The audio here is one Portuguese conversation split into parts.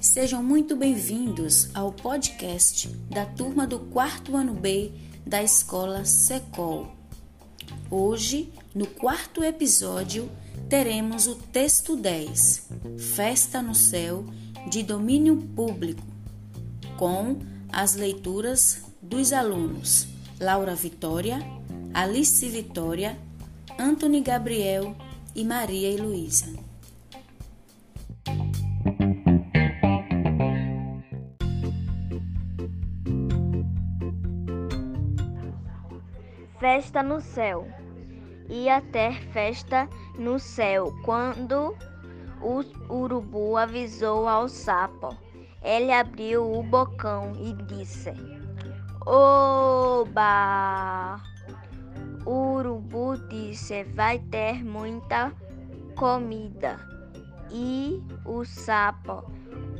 Sejam muito bem-vindos ao podcast da turma do quarto ano B da escola Secol. Hoje, no quarto episódio, teremos o texto 10, Festa no Céu, de domínio público, com as leituras dos alunos Laura Vitória, Alice Vitória, Antony Gabriel e Maria Heloísa. Festa no céu. Ia ter festa no céu quando o urubu avisou ao sapo. Ele abriu o bocão e disse: Oba! Urubu disse: Vai ter muita comida. E o sapo: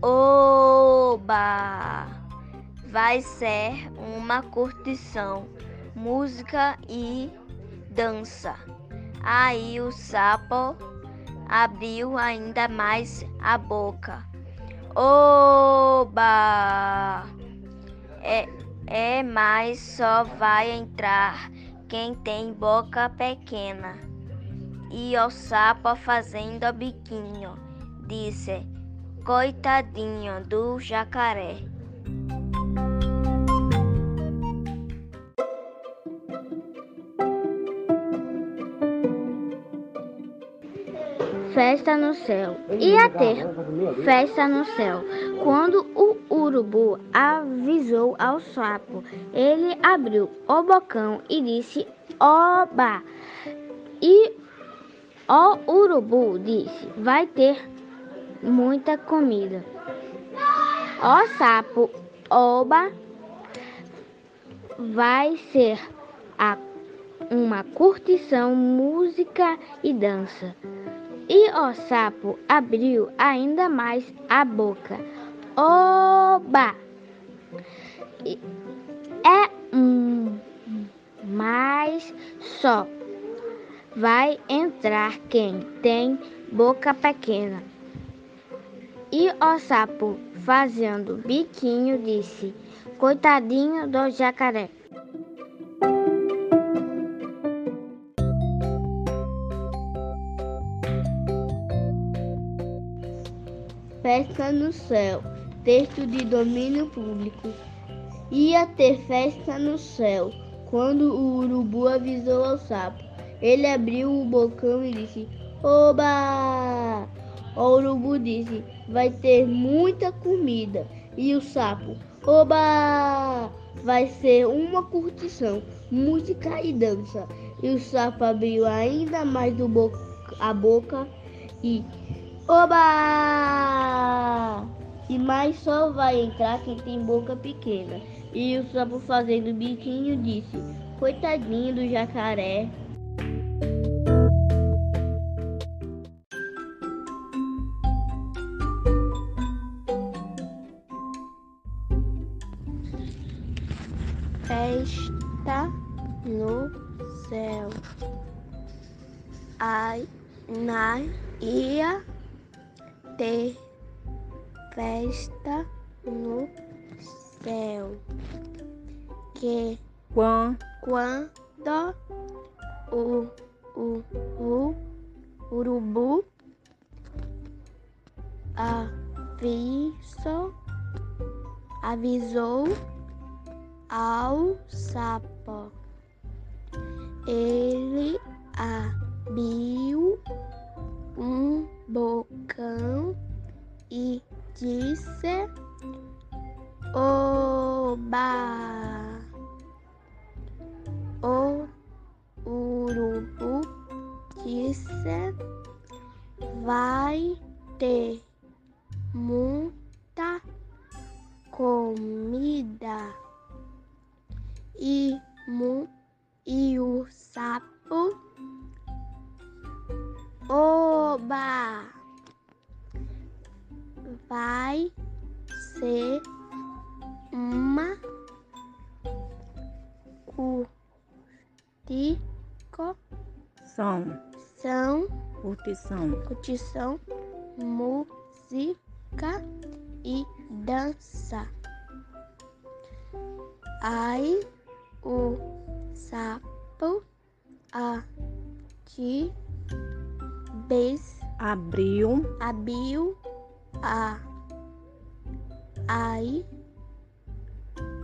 Oba! Vai ser uma curtição música e dança. Aí o sapo abriu ainda mais a boca. Oba! É, é, mas só vai entrar quem tem boca pequena. E o sapo fazendo biquinho, disse: Coitadinho do jacaré. Festa no céu. Ia ter festa no céu. Quando o urubu avisou ao sapo, ele abriu o bocão e disse: Oba! E o urubu disse: Vai ter muita comida. O sapo, Oba! Vai ser a, uma curtição, música e dança. E o sapo abriu ainda mais a boca. Oba! É um, mas só vai entrar quem tem boca pequena. E o sapo, fazendo biquinho, disse: Coitadinho do jacaré. Festa no céu. Texto de domínio público. Ia ter festa no céu quando o urubu avisou ao sapo. Ele abriu o bocão e disse: Oba! O urubu disse: Vai ter muita comida. E o sapo: Oba! Vai ser uma curtição, música e dança. E o sapo abriu ainda mais bo a boca e Oba! E mais só vai entrar quem tem boca pequena. E o sapo fazendo biquinho disse: Coitadinho do jacaré. Festa no céu. Ai, na ia ter festa no céu. Que Quan, quando o, o, o urubu aviso, avisou ao sapo. Ele abriu um bocão e disse: Oba! O urubu disse: Vai ter muita comida e, mu, e o sapo Oba! Vai ser uma curtição, curtição, curtição, curtição, música e dança. Aí o sapo a de vez abriu, abriu a. Aí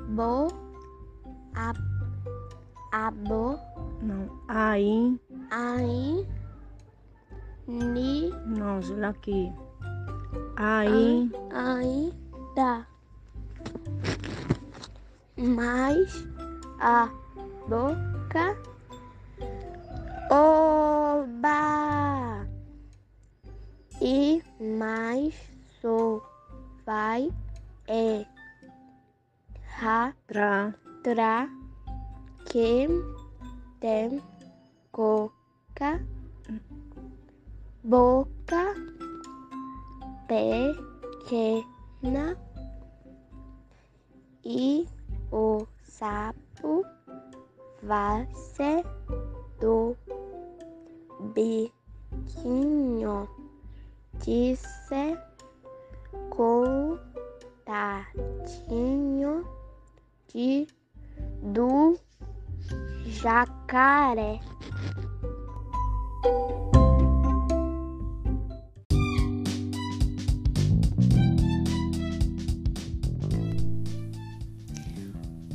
bo. A. A bo não, aí, aí ni. Não, olha aqui, aí, aí dá mais a boca. Oba. E mais só vai é ra tra, tra que tem coca boca pequena e o sapo vai ser do biquinho disse contadinho de do jacaré.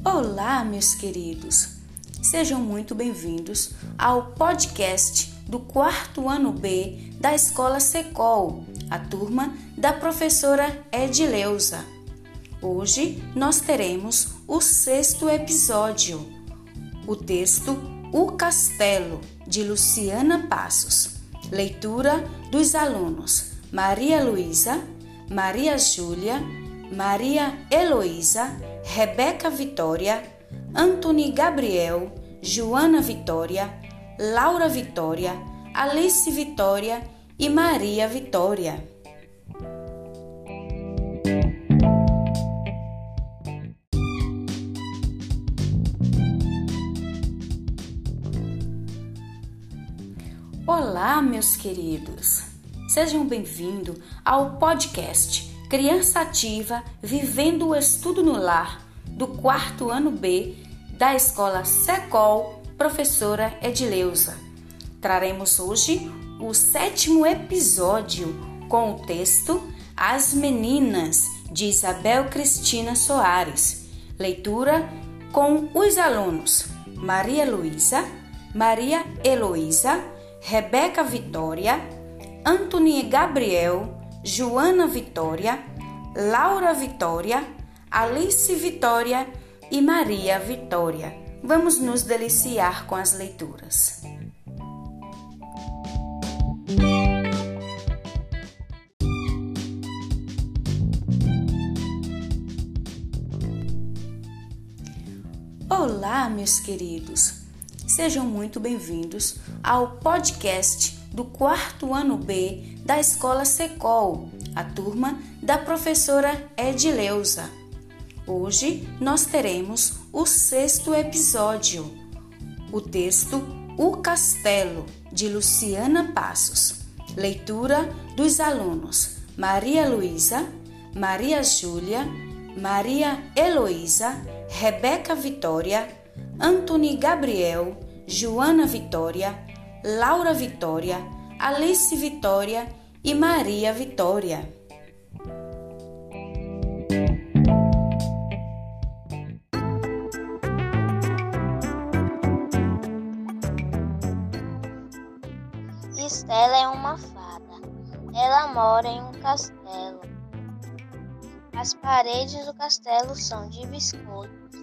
Olá, meus queridos. Sejam muito bem-vindos ao podcast do quarto ano B da Escola Secol, a turma da professora Edileuza. Hoje nós teremos o sexto episódio, o texto O Castelo, de Luciana Passos. Leitura dos alunos Maria Luísa, Maria Júlia, Maria Heloísa, Rebeca Vitória, Antony Gabriel, Joana Vitória, Laura Vitória, Alice Vitória e Maria Vitória. Olá, meus queridos. Sejam bem-vindos ao podcast Criança Ativa Vivendo o Estudo no Lar do quarto ano B da Escola Secol, professora Edileuza. Traremos hoje o sétimo episódio com o texto As Meninas, de Isabel Cristina Soares. Leitura com os alunos Maria Luísa, Maria Heloísa, Rebeca Vitória, Antônia Gabriel, Joana Vitória, Laura Vitória, Alice Vitória e Maria Vitória. Vamos nos deliciar com as leituras. Olá, meus queridos. Sejam muito bem-vindos ao podcast do quarto ano B da Escola Secol, a turma da professora Edileuza. Hoje nós teremos o sexto episódio, o texto O Castelo, de Luciana Passos. Leitura dos alunos Maria Luísa, Maria Júlia, Maria Heloísa, Rebeca Vitória, Antony Gabriel, Joana Vitória, Laura Vitória, Alice Vitória e Maria Vitória. Estela é uma fada. Ela mora em um castelo. As paredes do castelo são de biscoitos.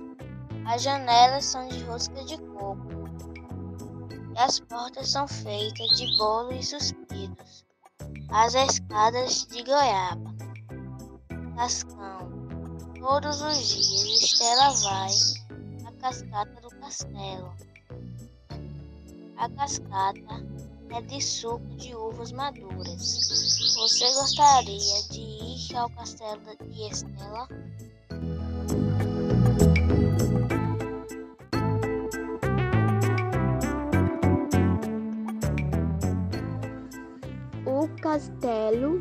As janelas são de rosca de coco. E as portas são feitas de bolo e suspiros. As escadas de goiaba. Cascão. Todos os dias Estela vai à cascata do castelo. A cascata é de suco de uvas maduras. Você gostaria de ir ao castelo de Estela? castelo.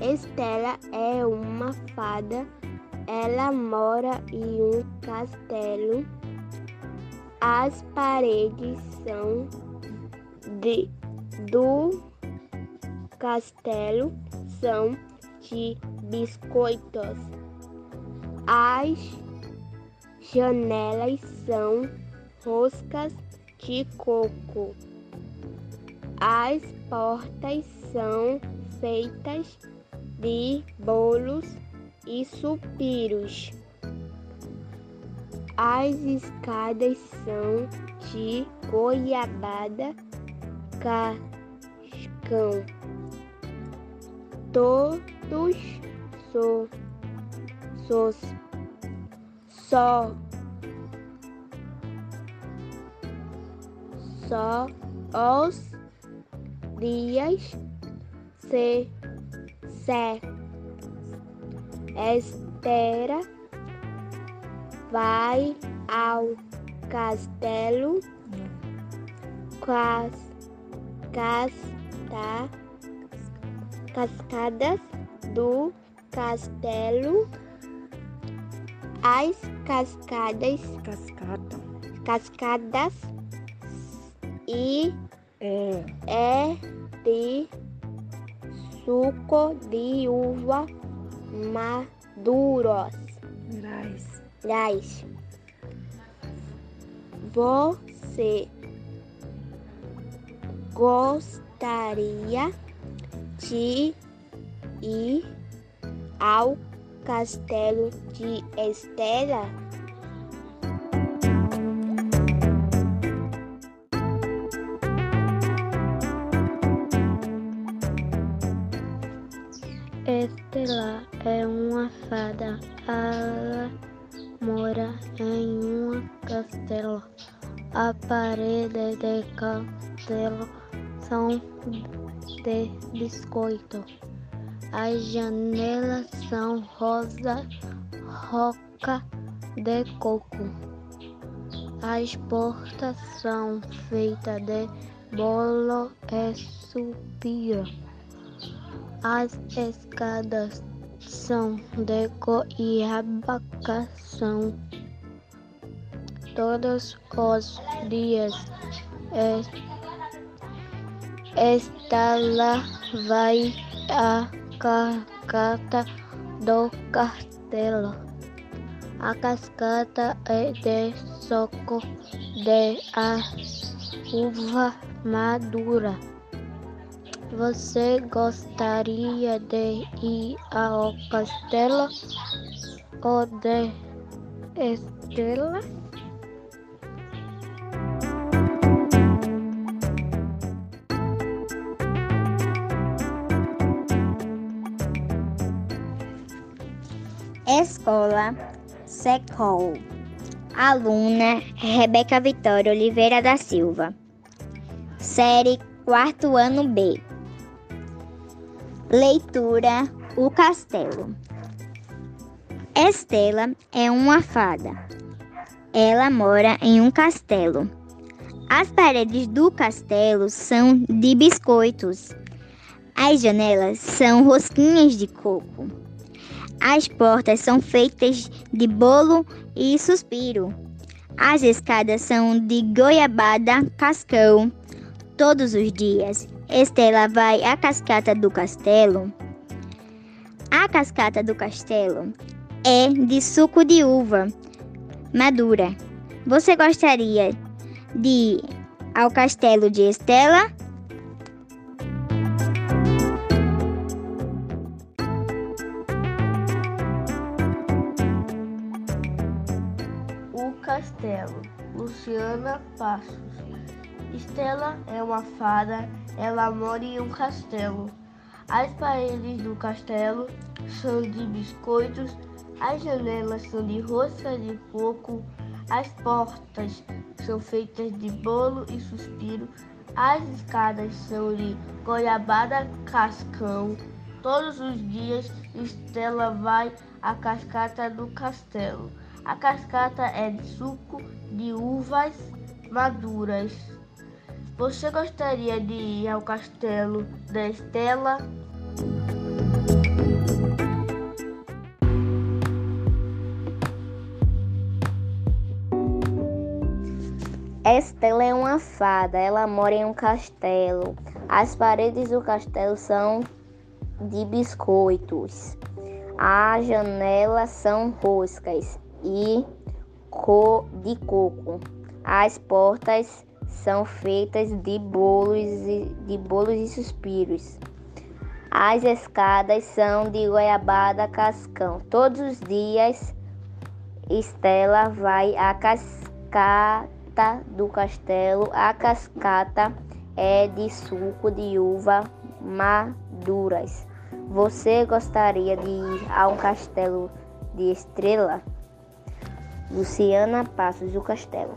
Estela é uma fada. Ela mora em um castelo. As paredes são de, do castelo são de biscoitos. As janelas são roscas de coco. As portas são feitas de bolos e suspiros. As escadas são de goiabada cascão. Todos so, sos, só só os dias se se espera vai ao castelo cas, casta, cascadas do castelo as cascadas Cascata. cascadas e É. é de suco de uva maduros. Grais. Gás. Você gostaria de ir ao castelo de Estela? Estela é uma fada. Ela mora em um castelo. A parede do castelo são de biscoito. As janelas são rosa, roca de coco. As portas são feitas de bolo e suspiro. As escadas são de goiabacação. Todos os dias es- Estela vai à cascata do castelo. A cascata é de soco de a uva madura. Você gostaria de ir ao castelo ou de Estela? Escola Secol. Aluna Rebeca Vitória Oliveira da Silva. Série quarto ano B. Leitura O Castelo. Estela é uma fada. Ela mora em um castelo. As paredes do castelo são de biscoitos. As janelas são rosquinhas de coco. As portas são feitas de bolo e suspiro. As escadas são de goiabada cascão. Todos os dias, Estela vai à cascata do castelo. A cascata do castelo é de suco de uva madura. Você gostaria de ir ao castelo de Estela? Castelo, Luciana Passos. Estela é uma fada, ela mora em um castelo. As paredes do castelo são de biscoitos, as janelas são de rosca de coco, as portas são feitas de bolo e suspiro, as escadas são de goiabada cascão. Todos os dias Estela vai à cascata do castelo. A cascata é de suco de uvas maduras. Você gostaria de ir ao castelo da Estela? Estela é uma fada, ela mora em um castelo. As paredes do castelo são de biscoitos. As janelas são roscas e de coco. As portas são feitas de bolos e, de bolos e suspiros. As escadas são de goiabada cascão. Todos os dias Estela vai à cascata do castelo. A cascata é de suco de uva maduras. Você gostaria de ir a um castelo de estrela? Luciana Passos do Castelo.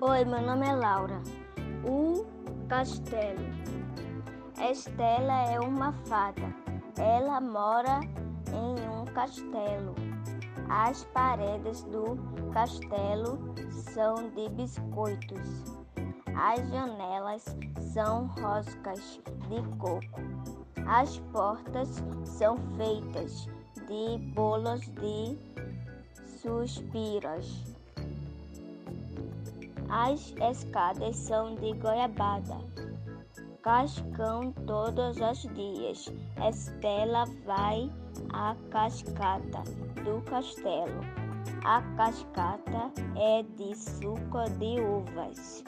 Oi, meu nome é Laura. O castelo. Estela é uma fada. Ela mora em um castelo. As paredes do castelo são de biscoitos. As janelas são roscas de coco. As portas são feitas de bolos de suspiros. As escadas são de goiabada. Cascão todos os dias. Estela vai à cascata do castelo. A cascata é de suco de uvas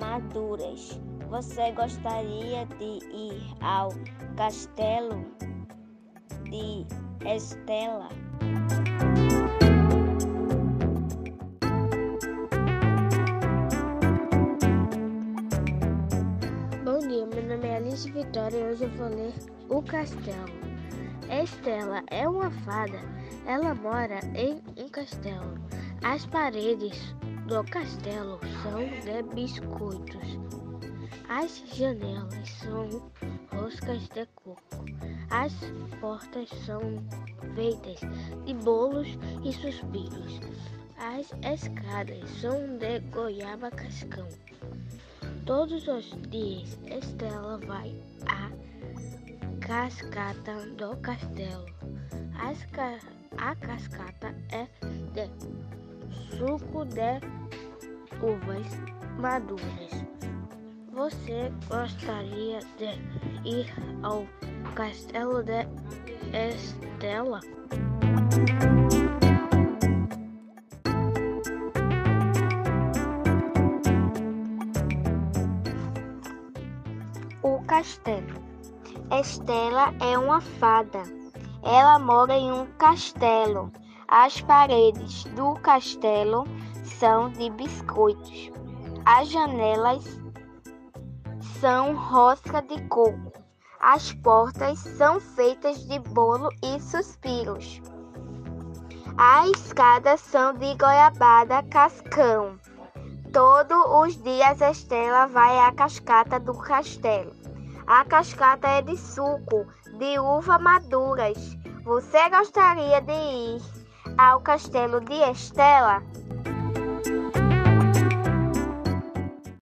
maduras. Você gostaria de ir ao castelo de Estela? Bom dia, meu nome é Alice Vitória e hoje eu vou ler O Castelo. Estela é uma fada. Ela mora em um castelo. As paredes do castelo são de biscoitos. As janelas são roscas de coco. As portas são feitas de bolos e suspiros. As escadas são de goiaba cascão. Todos os dias Estela vai à cascata do castelo. Ca a cascata é de suco de uvas maduras. Você gostaria de ir ao castelo de Estela? O castelo. Estela é uma fada. Ela mora em um castelo. As paredes do castelo são de biscoitos. As janelas são rosca de coco. As portas são feitas de bolo e suspiros. As escadas são de goiabada cascão. Todos os dias Estela vai à cascata do castelo. A cascata é de suco de uva maduras. Você gostaria de ir ao castelo de Estela?